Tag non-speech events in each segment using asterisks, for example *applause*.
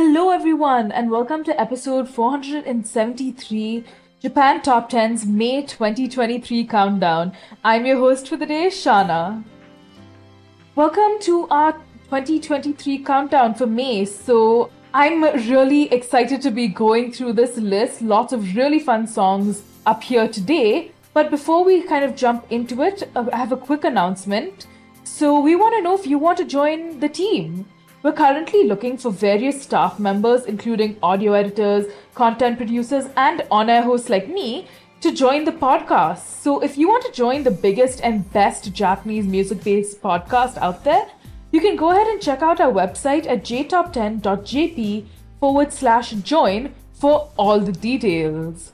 Hello, everyone, and welcome to episode 473 Japan Top 10's May 2023 countdown. I'm your host for the day, Shanna. Welcome to our 2023 countdown for May. So, I'm really excited to be going through this list. Lots of really fun songs up here today. But before we kind of jump into it, uh, I have a quick announcement. So, we want to know if you want to join the team. We're currently looking for various staff members, including audio editors, content producers, and on air hosts like me, to join the podcast. So, if you want to join the biggest and best Japanese music based podcast out there, you can go ahead and check out our website at jtop10.jp forward slash join for all the details.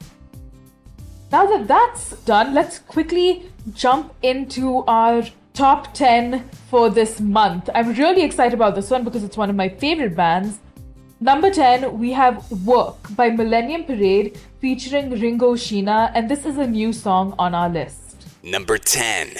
Now that that's done, let's quickly jump into our top 10 for this month. I'm really excited about this one because it's one of my favorite bands. Number 10, we have Work by Millennium Parade featuring Ringo Sheena, and this is a new song on our list. Number 10.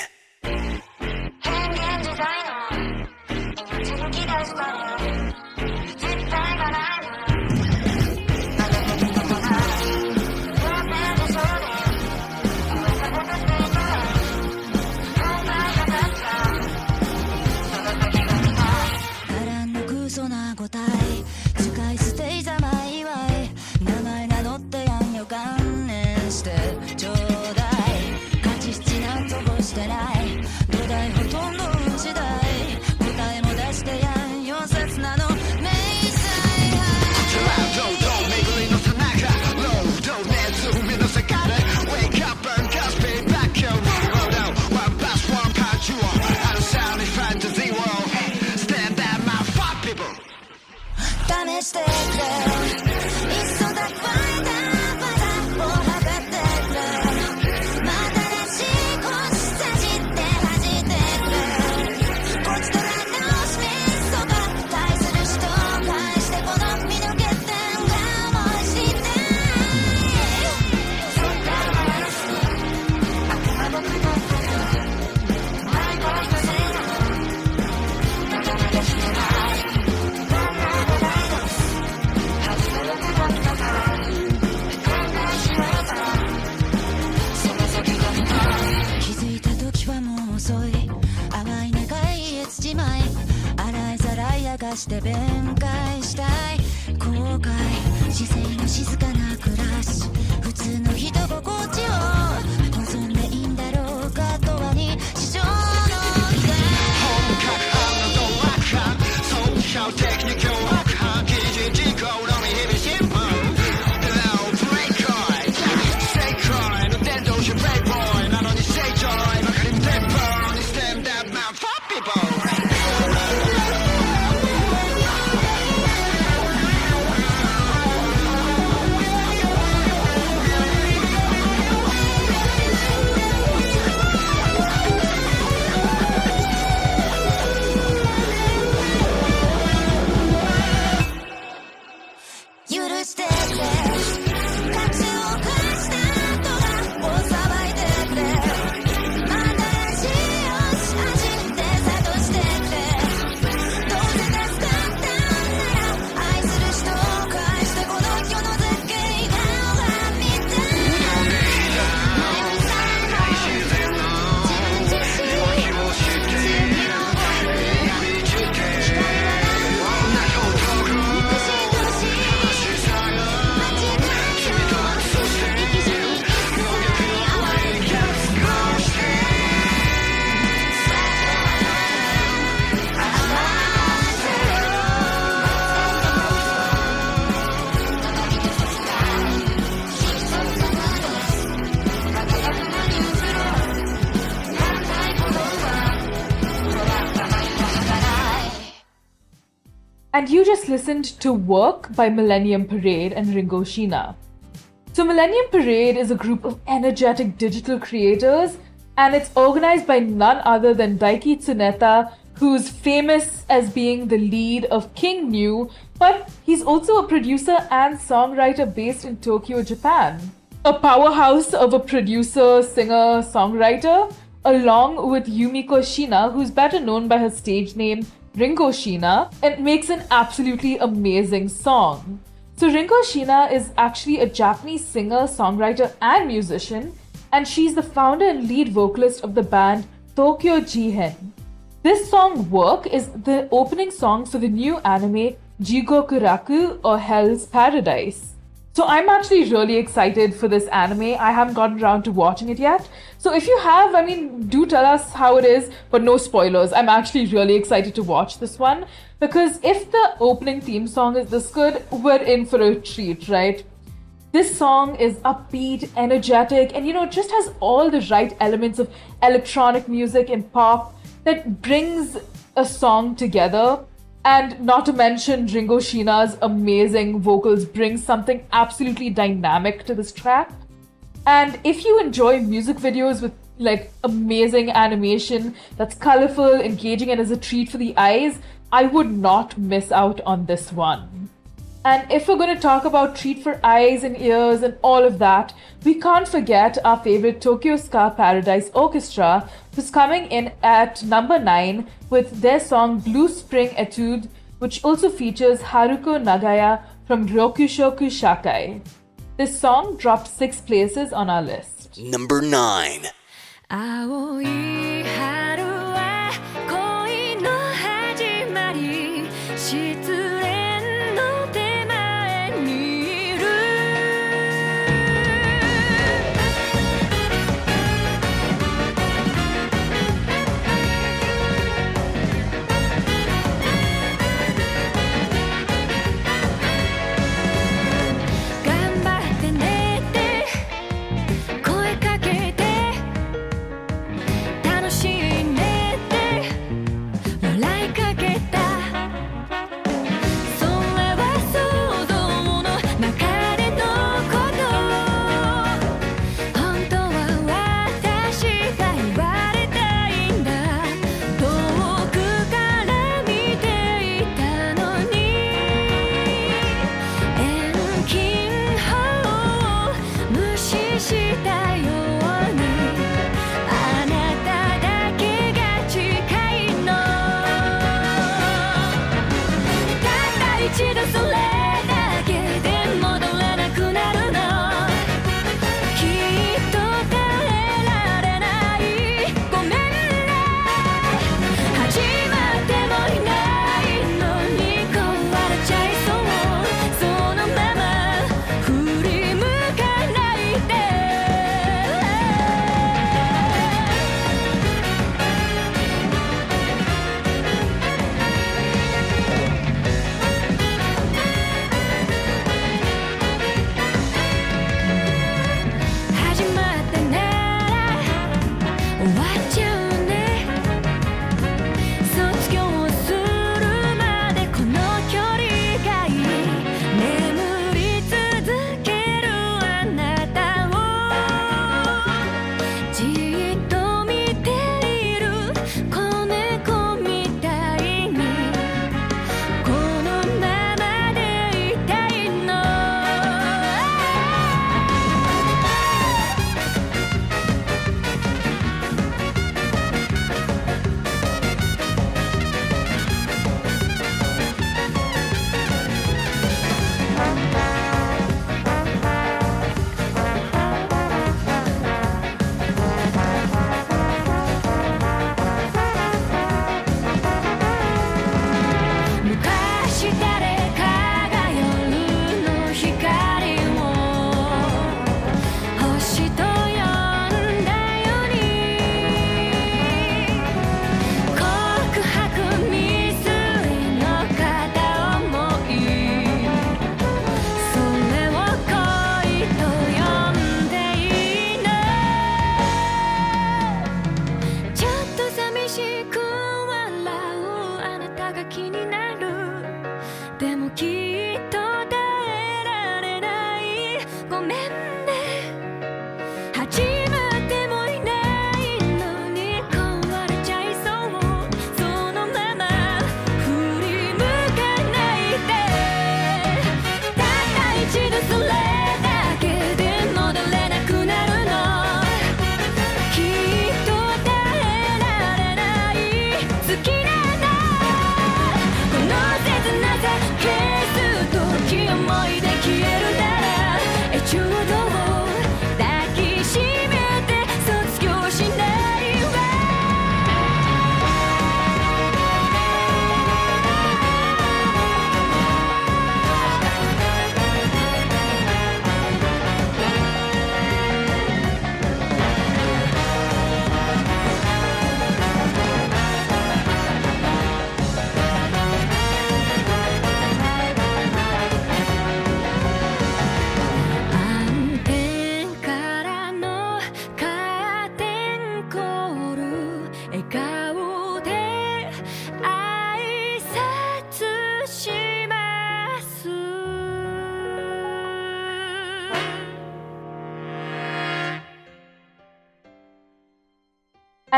して弁解したい。後悔 And you just listened to Work by Millennium Parade and Ringo Sheena. So, Millennium Parade is a group of energetic digital creators, and it's organized by none other than Daiki Tsuneta, who's famous as being the lead of King Gnu, but he's also a producer and songwriter based in Tokyo, Japan. A powerhouse of a producer, singer, songwriter, along with Yumiko Shina, who's better known by her stage name Ringo Sheena, and makes an absolutely amazing song. So, Ringo Sheena is actually a Japanese singer, songwriter, and musician, and she's the founder and lead vocalist of the band Tokyo Jihen. This song, Work, is the opening song for the new anime Jigokuraku or Hell's Paradise. So I'm actually really excited for this anime. I haven't gotten around to watching it yet. So if you have, I mean, do tell us how it is, but no spoilers. I'm actually really excited to watch this one because if the opening theme song is this good, we're in for a treat, right? This song is upbeat, energetic, and you know, it just has all the right elements of electronic music and pop that brings a song together. And not to mention Ringo Sheena's amazing vocals bring something absolutely dynamic to this track. And if you enjoy music videos with like amazing animation that's colorful, engaging, and is a treat for the eyes, I would not miss out on this one. And if we're going to talk about treat for eyes and ears and all of that, we can't forget our favorite Tokyo Ska Paradise Orchestra, who's coming in at number 9 with their song Blue Spring Etude, which also features Haruko Nagaya from Ryokushoku Shakai. This song dropped 6 places on our list. Number 9. 青い春は恋の始まり失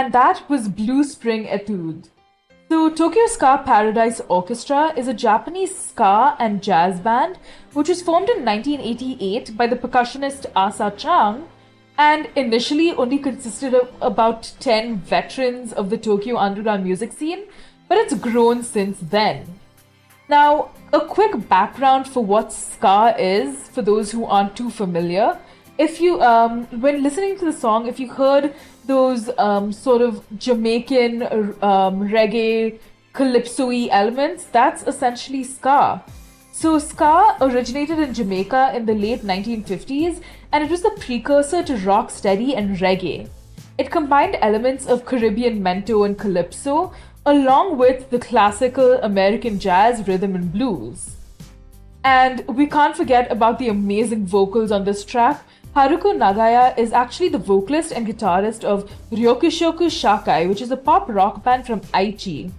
And that was Blue Spring Etude. So, Tokyo Ska Paradise Orchestra is a Japanese ska and jazz band which was formed in 1988 by the percussionist Asa Chang and initially only consisted of about 10 veterans of the Tokyo underground music scene, but it's grown since then. Now, a quick background for what ska is for those who aren't too familiar. If you, um, when listening to the song, if you heard those um, sort of Jamaican um, reggae calypso-y elements, that's essentially ska. So ska originated in Jamaica in the late 1950s, and it was the precursor to rocksteady and reggae. It combined elements of Caribbean mento and calypso, along with the classical American jazz, rhythm, and blues. And we can't forget about the amazing vocals on this track. Haruko Nagaya is actually the vocalist and guitarist of Ryokushoku Shakai, which is a pop rock band from Aichi.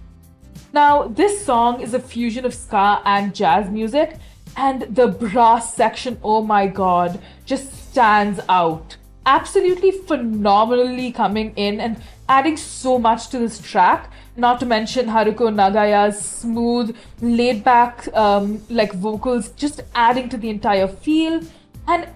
Now, this song is a fusion of ska and jazz music, and the brass section, oh my god, just stands out. Absolutely phenomenally coming in and adding so much to this track. Not to mention Haruko Nagaya's smooth, laid back, um, like vocals, just adding to the entire feel. And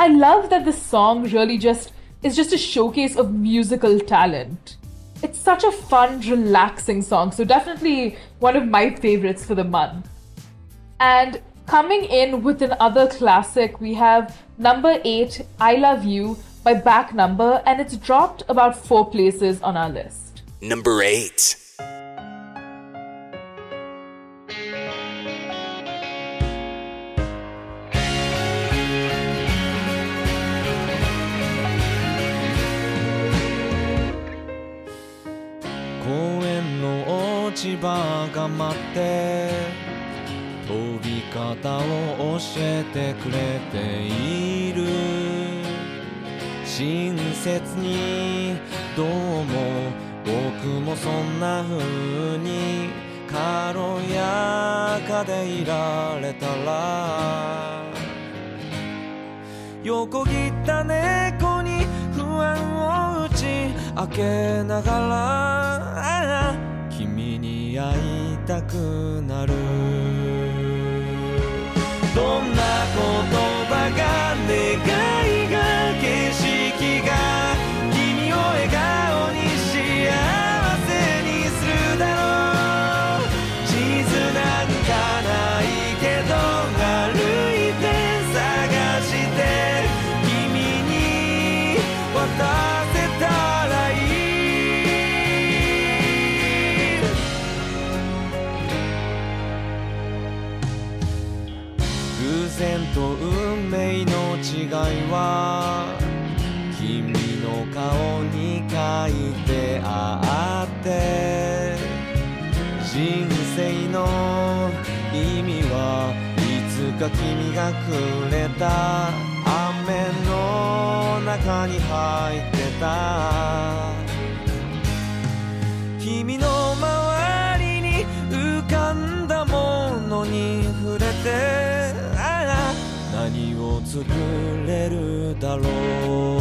I love that this song really just is just a showcase of musical talent. It's such a fun, relaxing song, so definitely one of my favorites for the month. And coming in with another classic, we have number 8, I Love You by Back Number, and it's dropped about four places on our list. Number 8. の落ち葉が待って飛び方を教えてくれている。親切にどうも僕もそんな風に軽やかでいられたら。横切った猫に不安を打ち明けながら。いたくなる。は君の顔に書いてあって人生の意味はいつか君がくれた雨の中に入ってた。君の周りに浮かんだものに触れて。ああ何を作る alone.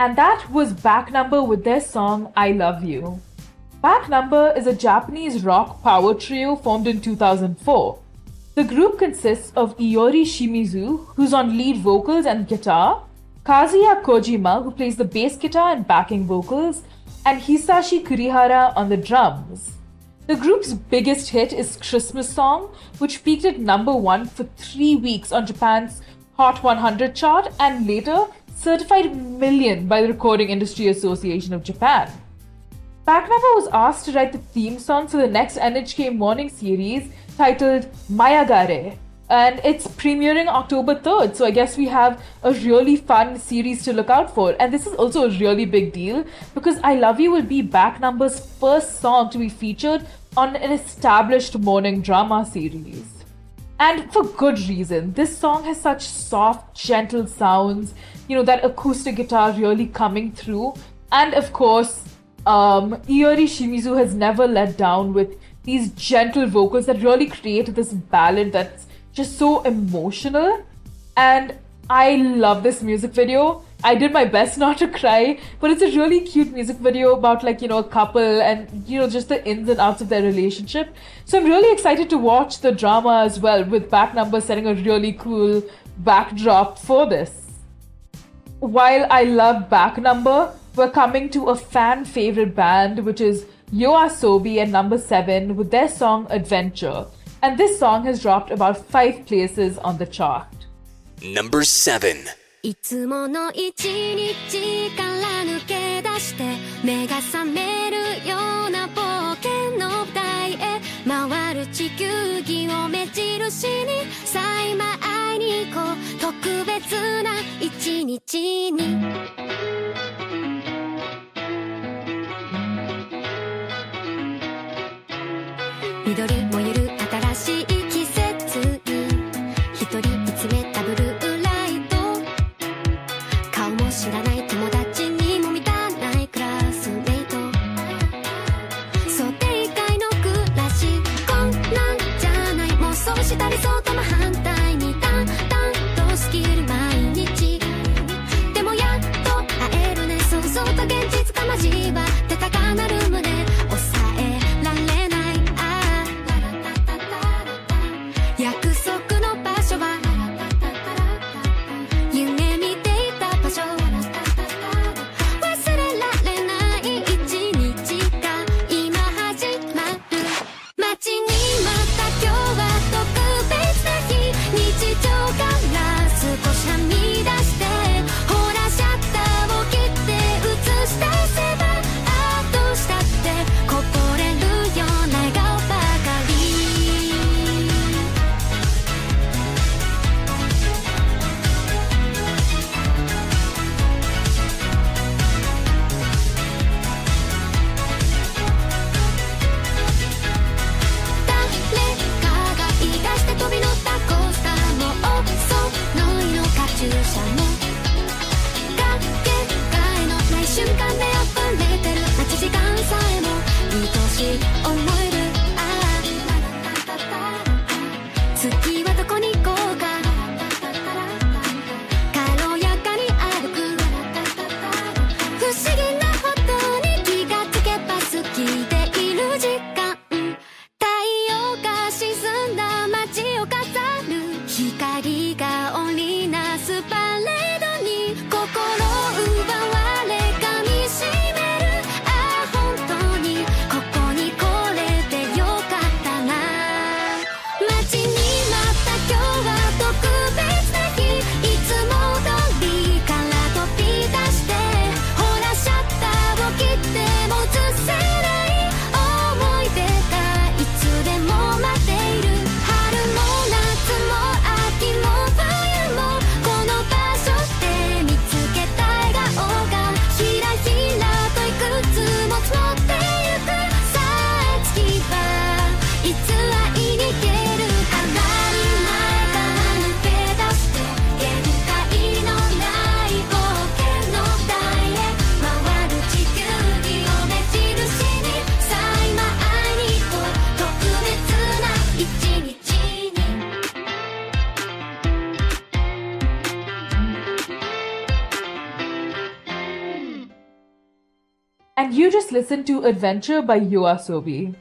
And that was Back Number with their song I Love You. Back Number is a Japanese rock power trio formed in 2004. The group consists of Iori Shimizu, who's on lead vocals and guitar, Kazuya Kojima, who plays the bass guitar and backing vocals, and Hisashi Kurihara on the drums. The group's biggest hit is Christmas Song, which peaked at number one for three weeks on Japan's Hot 100 chart and later certified million by the Recording Industry Association of Japan. Backnumber was asked to write the theme song for the next NHK morning series titled Maiagare, and it's premiering October 3rd. So I guess we have a really fun series to look out for. And this is also a really big deal because I Love You will be Backnumber's first song to be featured on an established morning drama series. And for good reason. This song has such soft, gentle sounds, you know, that acoustic guitar really coming through. And of course, um, Iori Shimizu has never let down with these gentle vocals that really create this ballad that's just so emotional. And I love this music video. I did my best *laughs* not to cry, but it's a really cute music video about like, you know, a couple and, you know, just the ins and outs of their relationship. So I'm really excited to watch the drama as well with back number setting a really cool backdrop for this. While I love back number, we're coming to a fan favorite band, which is Yoasobi ah and number seven with their song Adventure. And this song has dropped about five places on the chart. Number 7. いつもの一日から抜け出して目が覚めるような冒険の台へ回る地球儀を目印にさあ今会いに行こう特別な一日に。緑燃える you just listened to Adventure by Yoasobi.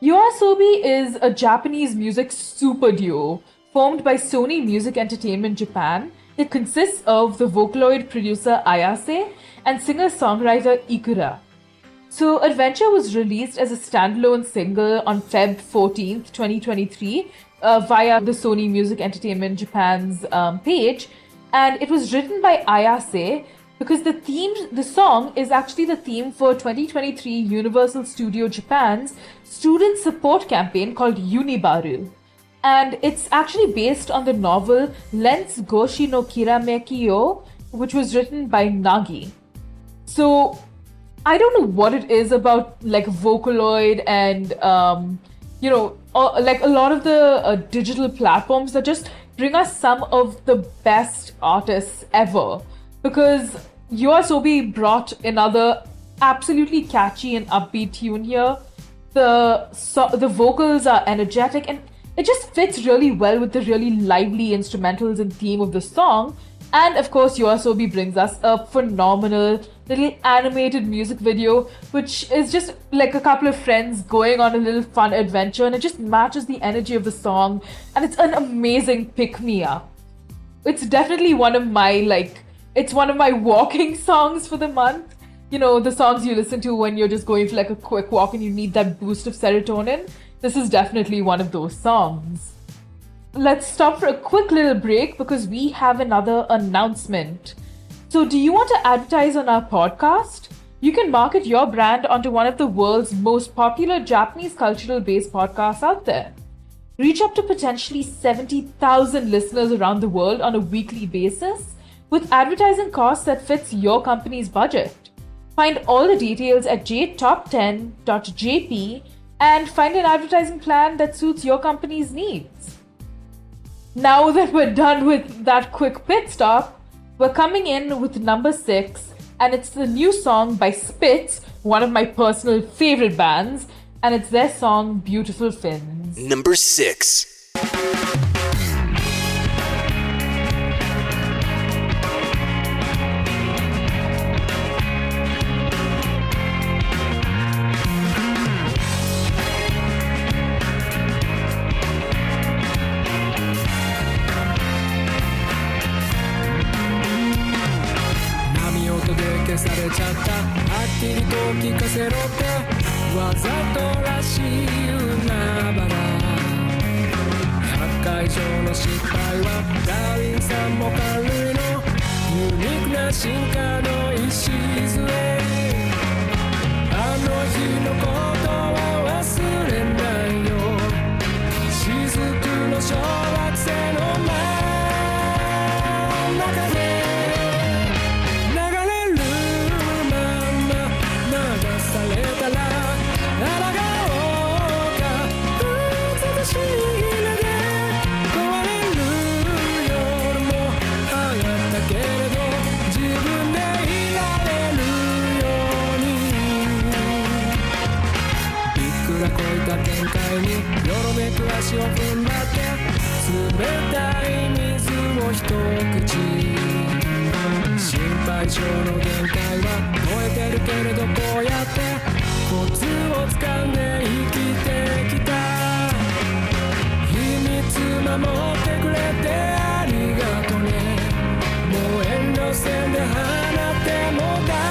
Yoasobi is a Japanese music super duo formed by Sony Music Entertainment Japan. It consists of the Vocaloid producer Ayase and singer songwriter Ikura. So, Adventure was released as a standalone single on Feb 14th, 2023, uh, via the Sony Music Entertainment Japan's um, page, and it was written by Ayase because the theme, the song is actually the theme for 2023 Universal Studio Japan's student support campaign called Unibaru. And it's actually based on the novel Lens Goshi no Kirameki which was written by Nagi. So I don't know what it is about like Vocaloid and um, you know uh, like a lot of the uh, digital platforms that just bring us some of the best artists ever because Yoasobi brought another absolutely catchy and upbeat tune here. The so- the vocals are energetic and it just fits really well with the really lively instrumentals and theme of the song. And of course, Yoasobi brings us a phenomenal little animated music video, which is just like a couple of friends going on a little fun adventure, and it just matches the energy of the song, and it's an amazing pick me up. It's definitely one of my like, it's one of my walking *laughs* songs for the month. You know, the songs you listen to when you're just going for like a quick walk and you need that boost of serotonin. This is definitely one of those songs let's stop for a quick little break because we have another announcement. So, do you want to advertise on our podcast? You can market your brand onto one of the world's most popular Japanese cultural based podcasts out there. Reach up to potentially 70,000 listeners around the world on a weekly basis with advertising costs that fits your company's budget. Find all the details at jtop10.jp and find an advertising plan that suits your company's needs. Now that we're done with that quick pit stop, we're coming in with number six, and it's the new song by Spitz, one of my personal favorite bands, and it's their song Beautiful Fins. Number 6. いた展開によろめく足を踏んだって冷たい水を一口。心配性の限界は超えてるけれどこうやってコツをつかんで生きてきた。秘密守ってくれてありがとね。もう遠慮せんで放っても大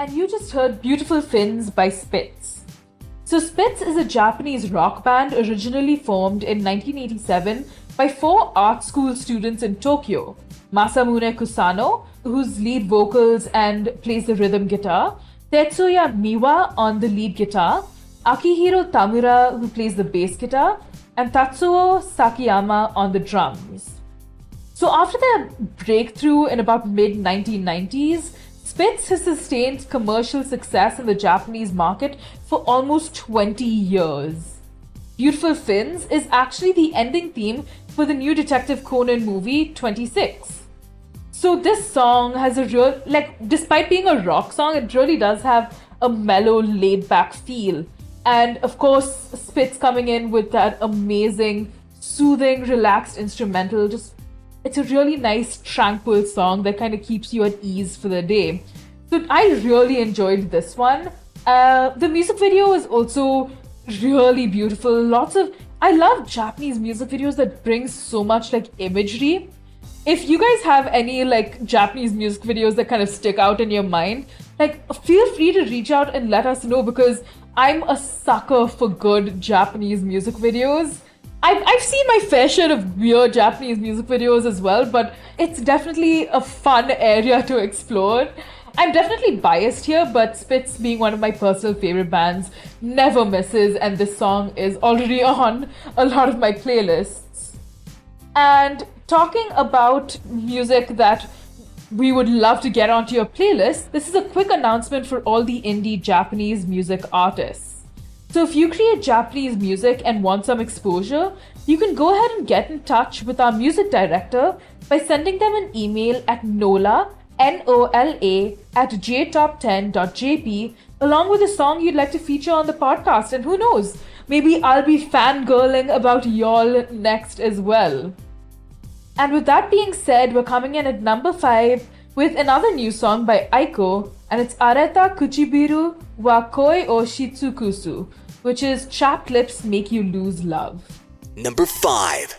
And you just heard Beautiful Fins by Spitz. So, Spitz is a Japanese rock band originally formed in 1987 by four art school students in Tokyo Masamune Kusano, whose lead vocals and plays the rhythm guitar, Tetsuya Miwa on the lead guitar, Akihiro Tamura, who plays the bass guitar, and Tatsuo Sakiyama on the drums. So after their breakthrough in about mid 1990s, Spitz has sustained commercial success in the Japanese market for almost 20 years. Beautiful Fins is actually the ending theme for the new Detective Conan movie 26. So this song has a real like despite being a rock song, it really does have a mellow, laid back feel. And of course, Spitz coming in with that amazing, soothing, relaxed instrumental. Just it's a really nice, tranquil song that kind of keeps you at ease for the day. So I really enjoyed this one. Uh, the music video is also really beautiful. Lots of I love Japanese music videos that bring so much like imagery. If you guys have any like Japanese music videos that kind of stick out in your mind, like feel free to reach out and let us know because I'm a sucker for good Japanese music videos. I've, I've seen my fair share of weird Japanese music videos as well, but it's definitely a fun area to explore. I'm definitely biased here, but Spitz, being one of my personal favorite bands, never misses, and this song is already *laughs* on a lot of my playlists. And talking about music that we would love to get onto your playlist, this is a quick announcement for all the indie Japanese music artists. So, if you create Japanese music and want some exposure, you can go ahead and get in touch with our music director by sending them an email at NOLA, N O L A, at jtop10.jp, along with a song you'd like to feature on the podcast. And who knows, maybe I'll be fangirling about y'all next as well. And with that being said, we're coming in at number 5 with another new song by Aiko, and it's Areta Kuchibiru wa Koi o Shitsukusu, which is Chapped Lips Make You Lose Love. Number 5.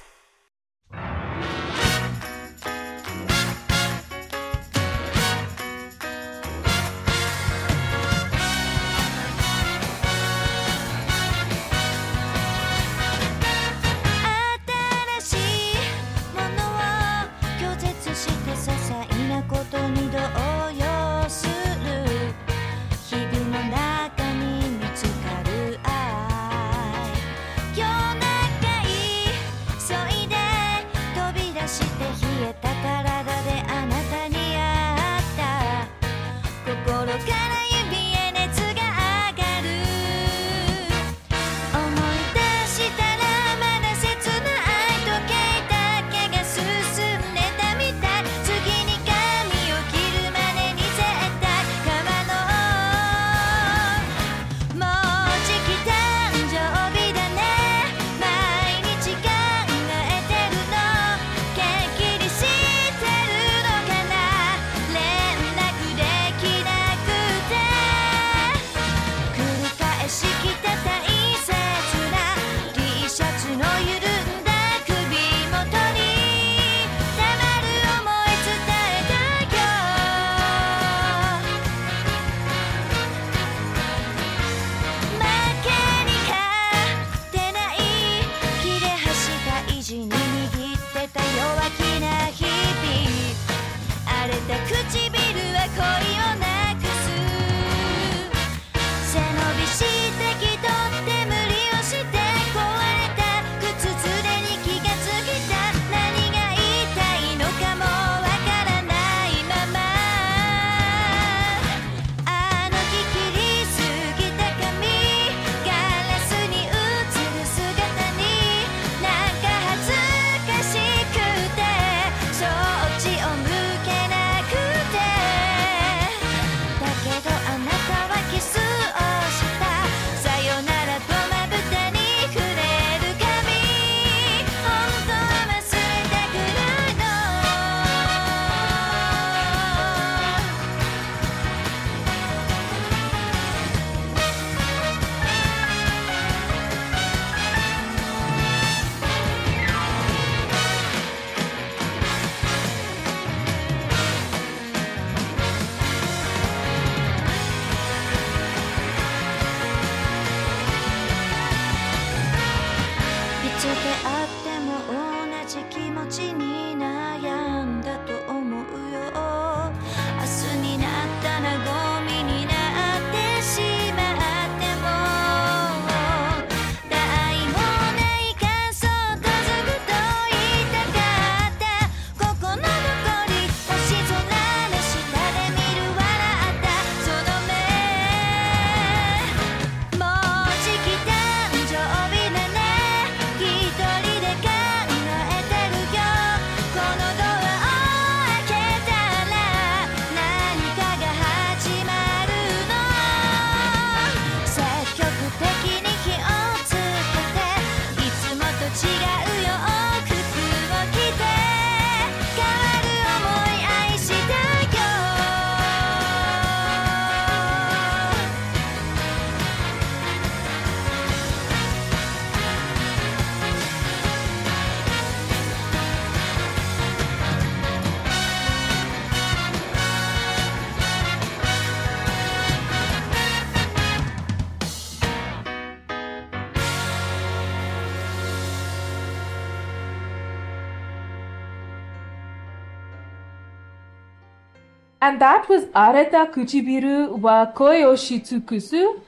And that was Areta Kuchibiru wa o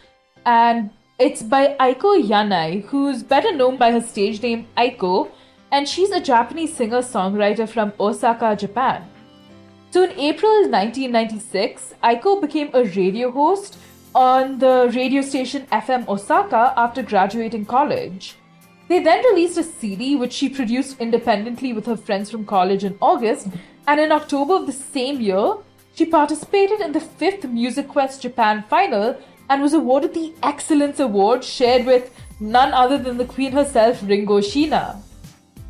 And it's by Aiko Yanai, who's better known by her stage name Aiko. And she's a Japanese singer songwriter from Osaka, Japan. So in April 1996, Aiko became a radio host on the radio station FM Osaka after graduating college. They then released a CD which she produced independently with her friends from college in August, and in October of the same year, she participated in the fifth Music Quest Japan final and was awarded the Excellence Award shared with none other than the queen herself, Ringo Sheena.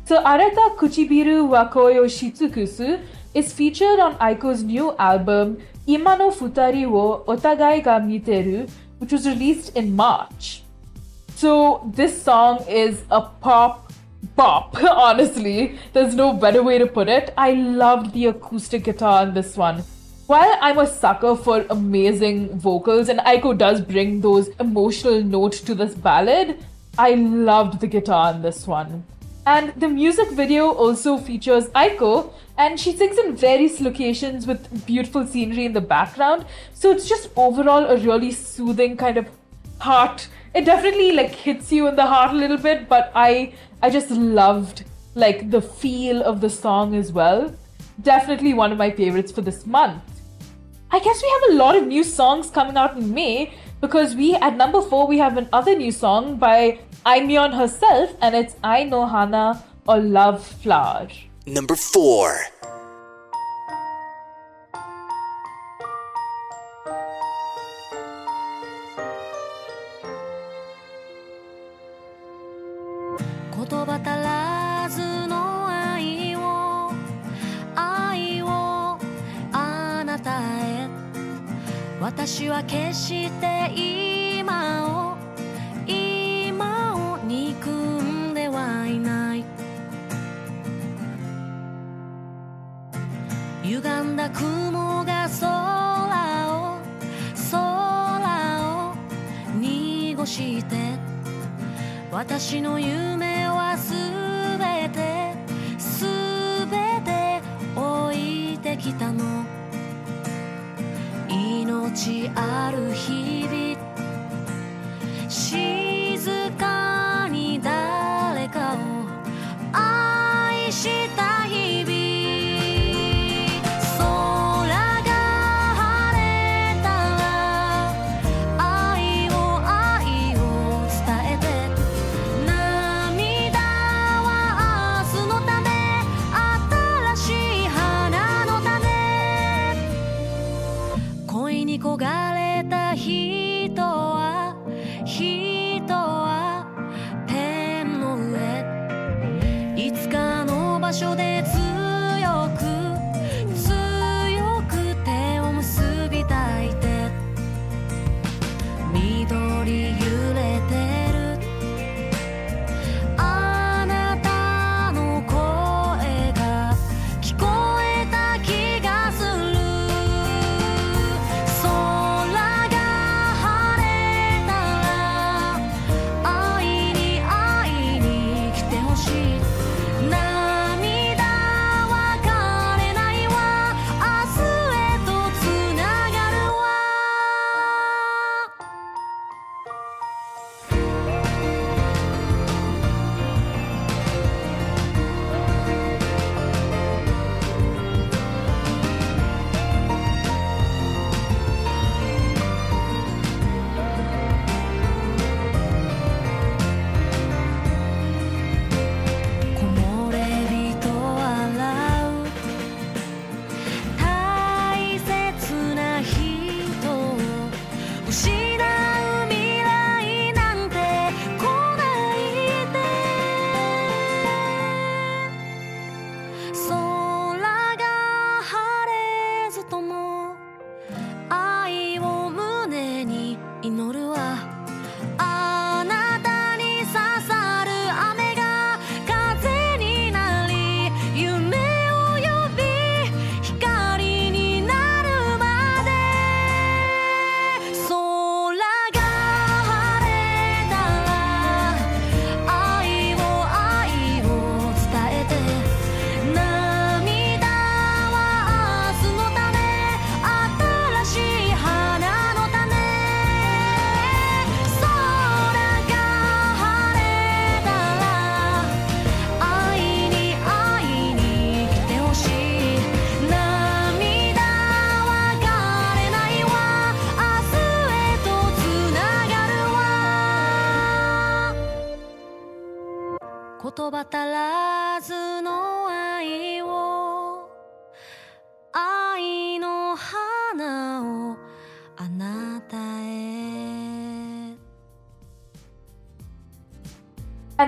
So Arata Kuchibiru wa Koi Shitsukusu is featured on Aiko's new album Imano Futari wo Otagai ga Miteru, which was released in March. So this song is a pop bop, *laughs* honestly. There's no better way to put it. I loved the acoustic guitar in this one. While I'm a sucker for amazing vocals, and Aiko does bring those emotional notes to this ballad, I loved the guitar in this one. And the music video also features Aiko, and she sings in various locations with beautiful scenery in the background. So it's just overall a really soothing kind of heart. It definitely like hits you in the heart a little bit, but I I just loved like the feel of the song as well. Definitely one of my favorites for this month. I guess we have a lot of new songs coming out in May because we at number four we have another new song by Aimyon herself and it's Ai no Hana or Love Flower. Number 4. 決して今を今を憎んではいない。歪んだ雲が空を空を濁して私の夢はすべてすべて置いてきたの命ある日々。静かに誰かを愛した。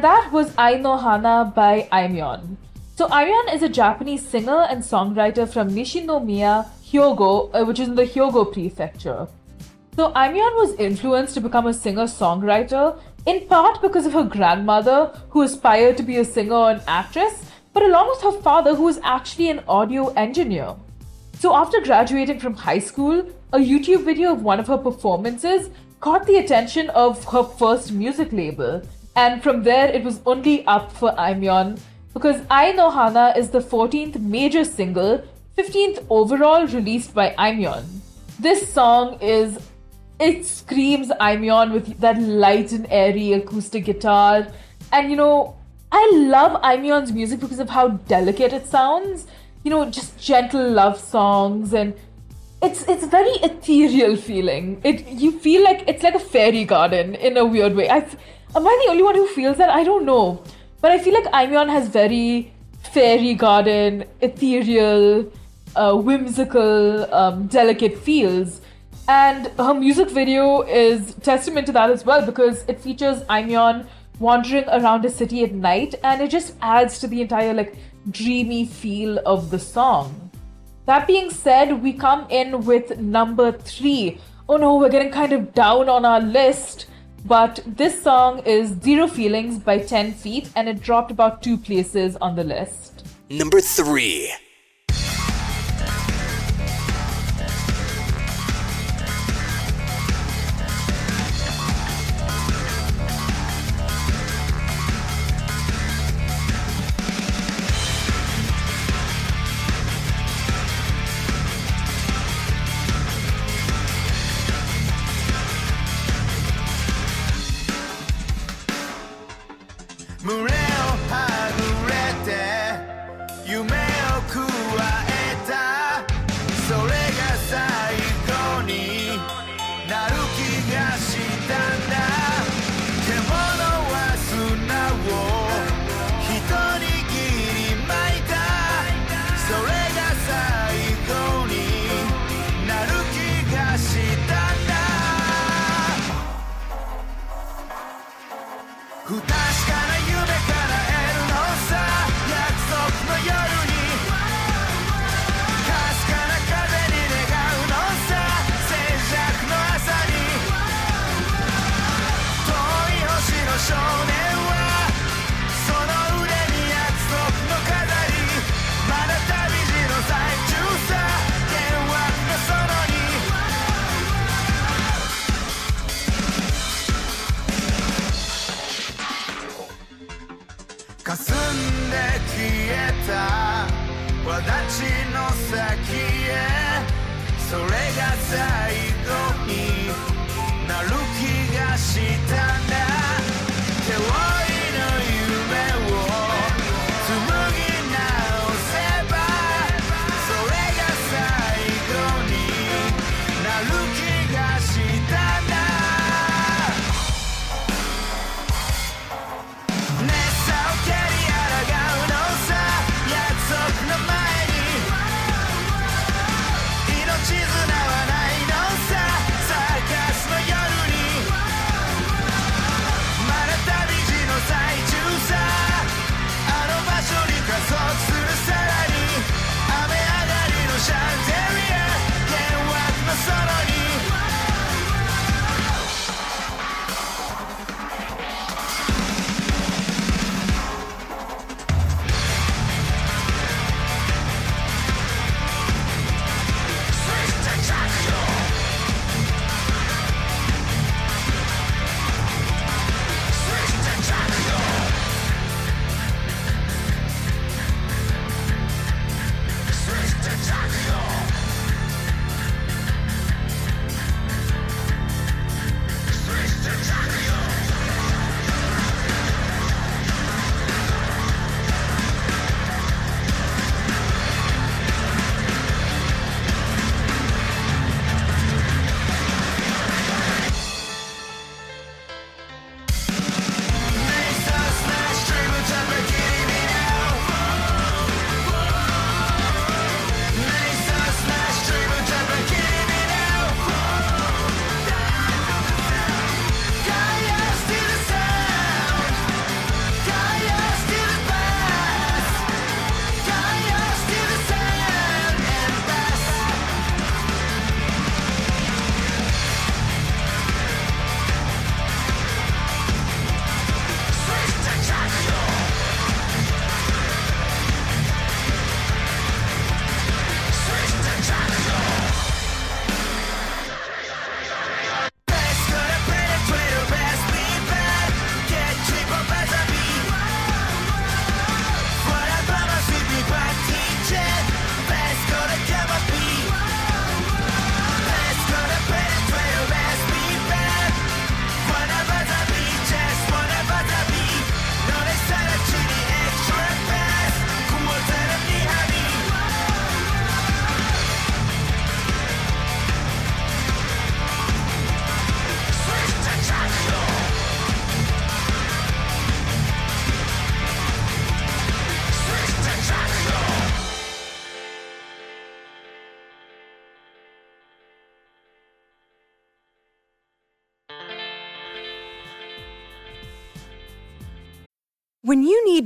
That was no Hana by Aimyon. So Aimyon is a Japanese singer and songwriter from Nishinomiya, Hyogo, uh, which is in the Hyogo prefecture. So Aimyon was influenced to become a singer-songwriter in part because of her grandmother, who aspired to be a singer and actress, but along with her father, who was actually an audio engineer. So after graduating from high school, a YouTube video of one of her performances caught the attention of her first music label, and from there it was only up for Aimyon because Ai no Hana is the 14th major single, 15th overall released by Aimyon. This song is it screams Aimyon with that light and airy acoustic guitar. And you know, I love Aimyon's music because of how delicate it sounds. You know, just gentle love songs and it's it's very ethereal feeling. It you feel like it's like a fairy garden in a weird way. I am I the only one who feels that? I don't know. But I feel like Aimyon has very fairy garden, ethereal, uh, whimsical, um, delicate feels. And her music video is testament to that as well because it features Aimyon wandering around a city at night and it just adds to the entire like dreamy feel of the song. That being said, we come in with number three. Oh no, we're getting kind of down on our list. But this song is Zero Feelings by 10 Feet and it dropped about two places on the list. Number 3.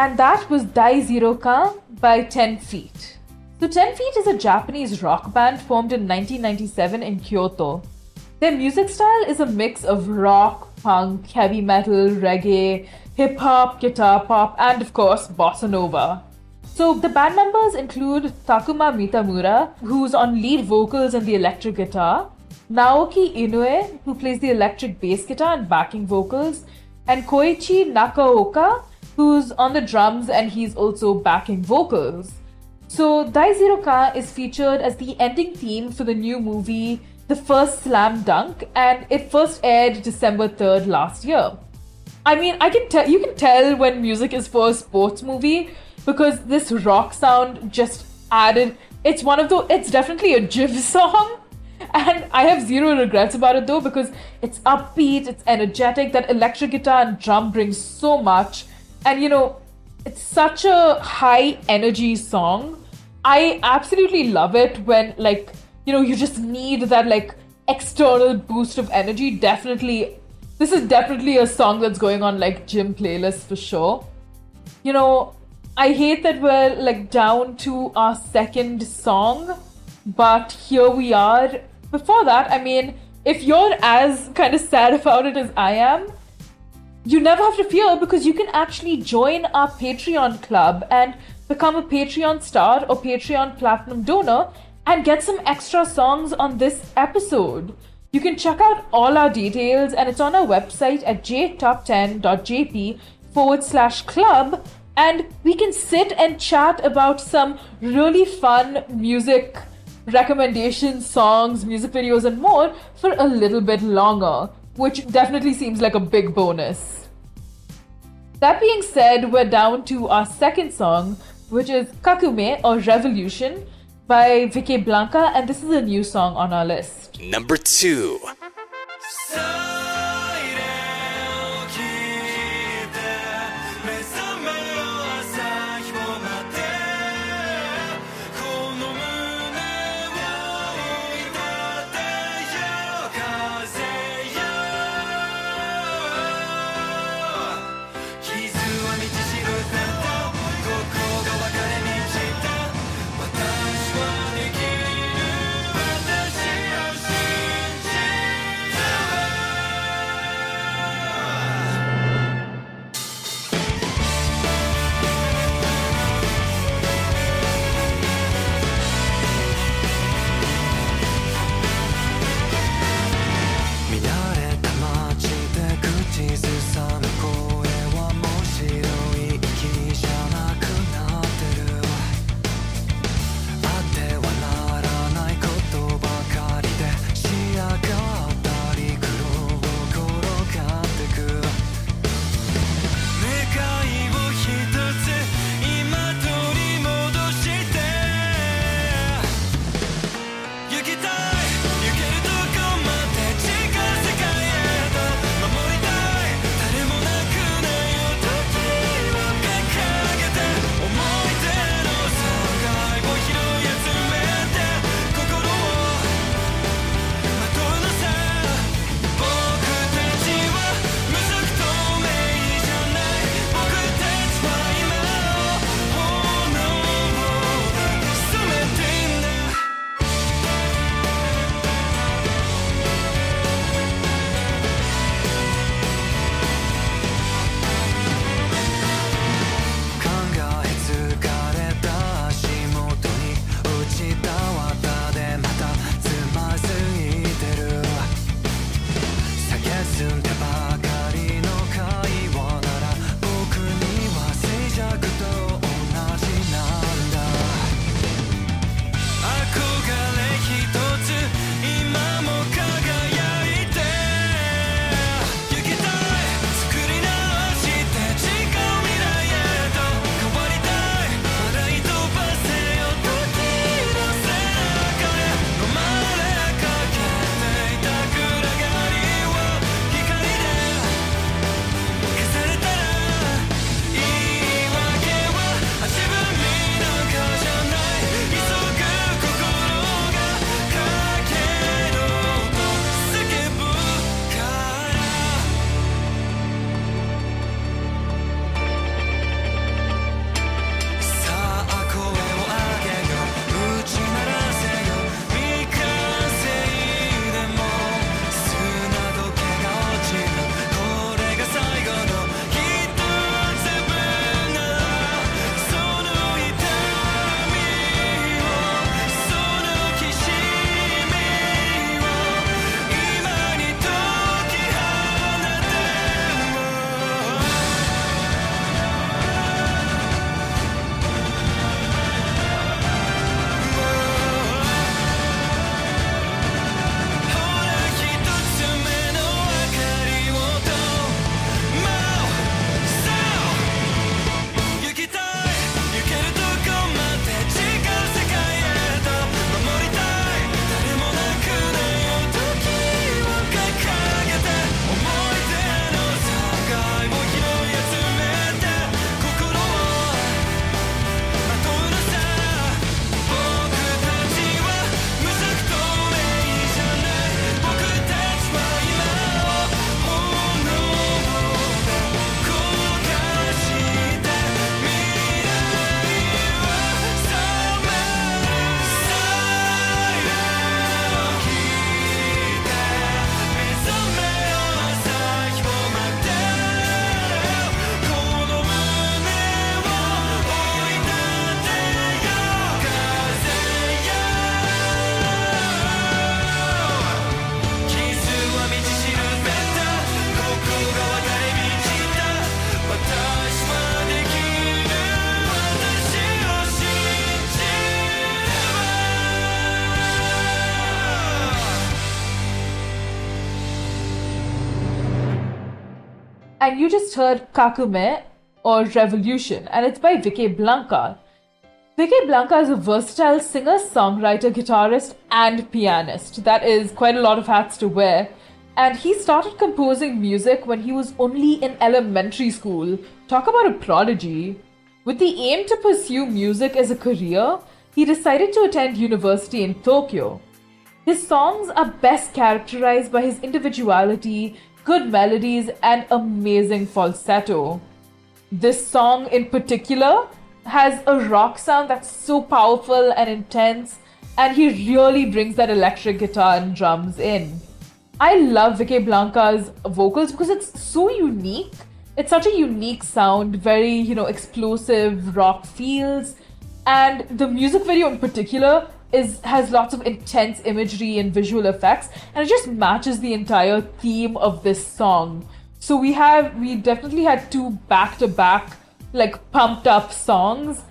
And that was Dai Zero Ka by 10 Feet. So 10 Feet is a Japanese rock band formed in 1997 in Kyoto. Their music style is a mix of rock, punk, heavy metal, reggae, hip hop, guitar pop, and of course, bossa nova. So the band members include Takuma Mitamura, who's on lead vocals and the electric guitar, Naoki Inoue, who plays the electric bass guitar and backing vocals, and Koichi Nakaoka, who's on the drums and he's also backing vocals. So, Dai Zero Ka is featured as the ending theme for the new movie The First Slam Dunk, and it first aired December 3rd last year. I mean, I can tell you can tell when music is for a sports movie because this rock sound just added. It's one of the. It's definitely a gym *laughs* song, and I have zero regrets about it though because it's upbeat, it's energetic. That electric guitar and drum brings so much, and you know, it's such a high energy song. I absolutely love it when like you know you just need that like external boost of energy. Definitely, this is definitely a song that's going on like gym playlists for sure. You know, I hate that we're like down to our second song, but here we are. Before that, I mean, if you're as kind of sad *laughs* about it as I am, you never have to fear because you can actually join our Patreon club and become a Patreon star or Patreon platinum donor and get some extra songs on this episode. You can check out all our details and it's on our website at jtop10.jp forward slash club and we can sit and chat about some really fun music recommendations, songs, music videos, and more for a little bit longer, which definitely seems like a big bonus. That being said, we're down to our second song, which is Kakumei or Revolution by Vickeblanka, and this is a new song on our list. Number two. サ And you just heard Kakumei or Revolution, and it's by Vickeblanka. Vicky Blanca is a versatile singer, songwriter, guitarist, and pianist. That is quite a lot of hats to wear. And he started composing music when he was only in elementary school. Talk about a prodigy. With the aim to pursue music as a career, he decided to attend university in Tokyo. His songs are best characterized by his individuality, good melodies, and amazing falsetto. This song in particular has a rock sound that's so powerful and intense, and he really brings that electric guitar and drums in. I love Vickeblanka's vocals because it's so unique. It's such a unique sound, very, you know, explosive rock feels. And the music video in particular is has lots of intense imagery and visual effects, and it just matches the entire theme of this song. So we have we definitely had two back to back like pumped up songs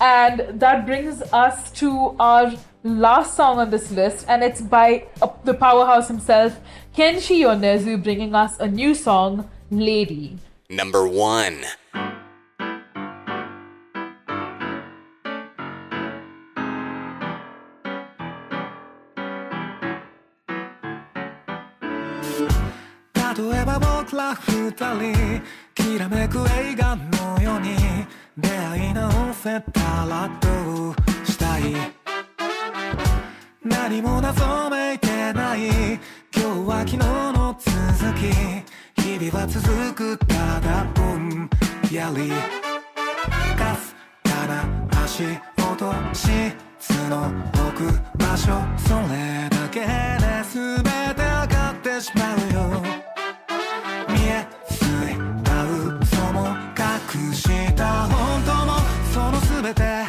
and that brings us to our last song on this list and it's by uh, the powerhouse himself Kenshi Yonezu bringing us a new song Lady Number 1. 二人きらめく映画のように出会い直せたらどうしたい。何も謎めいてない。今日は昨日の続き。日々は続くただぼんやり。かすかな足音質の置く場所。それだけで全てわかってしまうよ。その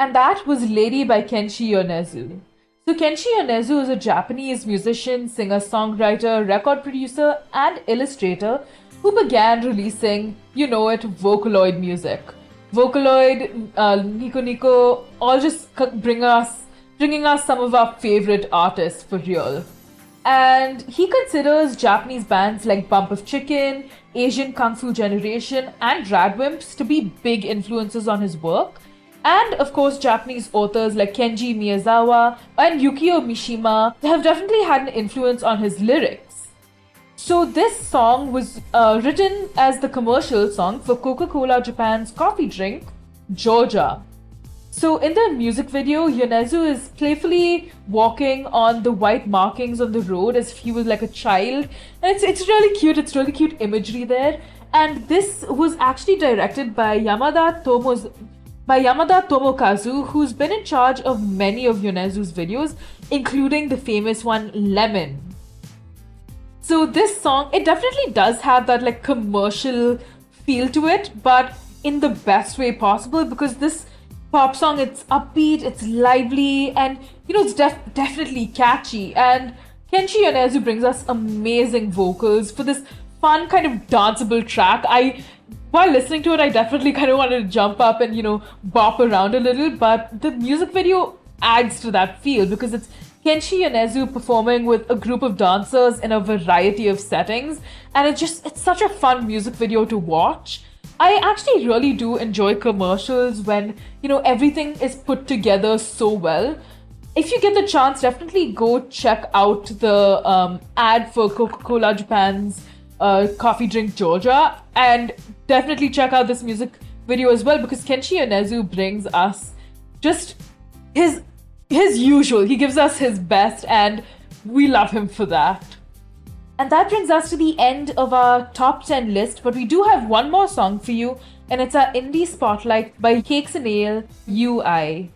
and that was Lady by Kenshi Yonezu. So Kenshi Yonezu is a Japanese musician, singer-songwriter, record producer, and illustrator who began releasing, you know it, Vocaloid music. Vocaloid, uh, Nico Nico, all just bring us bringing us some of our favorite artists for real. And he considers Japanese bands like Bump of Chicken, Asian Kung Fu Generation, and Radwimps to be big influences on his work. And of course, Japanese authors like Kenji Miyazawa and Yukio Mishima have definitely had an influence on his lyrics. So, this song was uh, written as the commercial song for Coca Cola Japan's coffee drink, Georgia. So, in the music video, Yonezu is playfully walking on the white markings on the road as if he was like a child. And it's, it's really cute, it's really cute imagery there. And this was actually directed by Yamada Tomo's by Yamada Tomokazu, who's been in charge of many of Yonezu's videos, including the famous one Lemon. So this song, it definitely does have that like commercial feel to it, but in the best way possible because this pop song it's upbeat, it's lively, and you know it's def- definitely catchy. And Kenshi Yonezu brings us amazing vocals for this fun kind of danceable track. I while listening to it, I definitely *laughs* kind of wanted to jump up and you know bop around a little, but the music video adds to that feel because it's Kenshi Yonezu performing with a group of dancers in a variety of settings, and it's just it's such a fun music video to watch. I actually really do enjoy commercials when you know everything is put together so well. If you get the chance, definitely go check out the um, ad for Coca-Cola Japan's uh, coffee drink Georgia, and definitely check out this music video as well because Kenshi Yonezu brings us just his his usual. He gives us his best, and we love him for that. And that brings us to the end of our top 10 list, but we do have one more song for you, and it's our indie spotlight by Cakes and Ale, UI.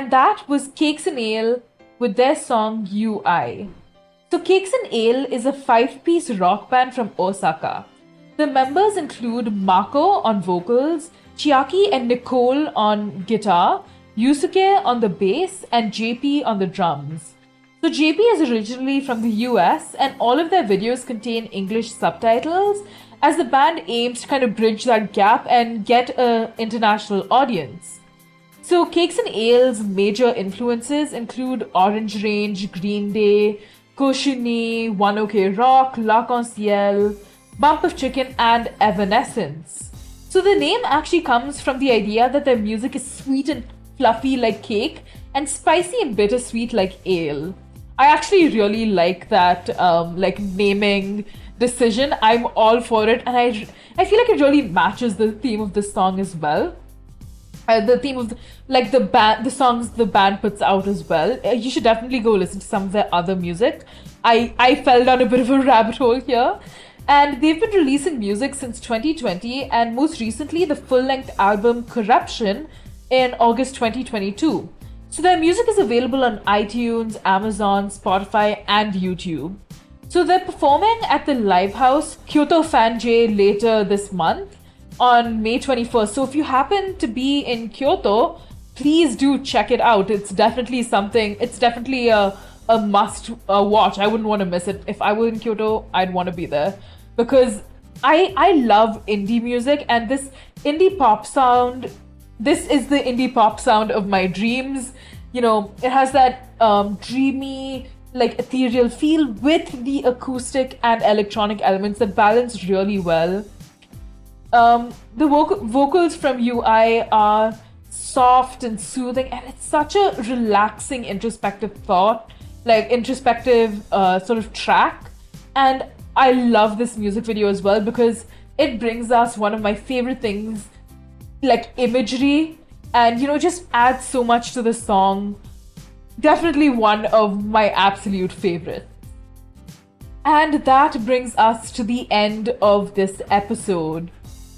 And that was Cakes and Ale with their song UI. So, Cakes and Ale is a five piece rock band from Osaka. The members include Marco on vocals, Chiaki and Nicole on guitar, Yusuke on the bass, and JP on the drums. So, JP is originally from the US, and all of their videos contain English subtitles as the band aims to kind of bridge that gap and get an international audience. So, Cakes and Ale's major influences include Orange Range, Green Day, Koshini, One OK Rock, L'Arc-en-Ciel, Bump of Chicken, and Evanescence. So, the name actually comes from the idea that their music is sweet and fluffy like cake and spicy and bittersweet like ale. I actually really like that um, like naming decision. I'm all for it, and I I feel like it really matches the theme of this song as well. Uh, the theme of the, like the band, the songs the band puts out as well. Uh, you should definitely go listen to some of their other music. I I fell down a bit of a *laughs* rabbit hole here. And they've been releasing music since 2020, and most recently, the full length album Corruption in August 2022. So, their music is available on iTunes, Amazon, Spotify, and YouTube. So, they're performing at the Livehouse Kyoto Fan J later this month on May 21st. So, if you happen to be in Kyoto, please do check it out. It's definitely something, it's definitely a, a must uh, watch. I wouldn't want to miss it. If I were in Kyoto, I'd want to be there because I I love indie music and this indie pop sound. This is the indie pop sound of my dreams. You know, it has that um, dreamy, like ethereal feel with the acoustic and electronic elements that balance really well. Um, the voc- vocals from UI are soft and soothing, and it's such a relaxing, introspective thought, like introspective uh, sort of track. And I love this music video as well because it brings us one of my favorite things, like imagery, and you know, just adds so much to the song. Definitely one of my absolute favorites. And that brings us to the end of this episode.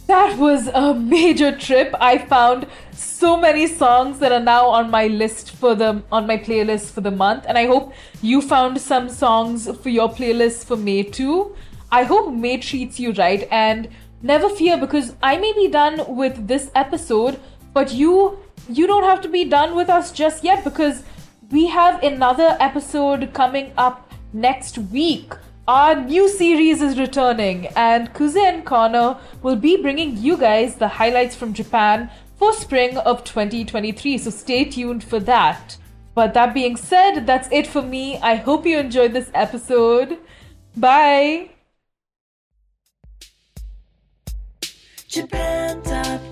That was a major trip. I found so many songs that are now on my list for the on my playlist for the month and I hope you found some songs for your playlist for May too. I hope May treats you right and never fear because I may be done with this episode but you you don't have to be done with us just yet because we have another episode coming up next week. Our new series is returning, and Kuze and Connor will be bringing you guys the highlights from Japan for spring of 2023. So stay tuned for that. But that being said, that's it for me. I hope you enjoyed this episode. Bye. Japan Top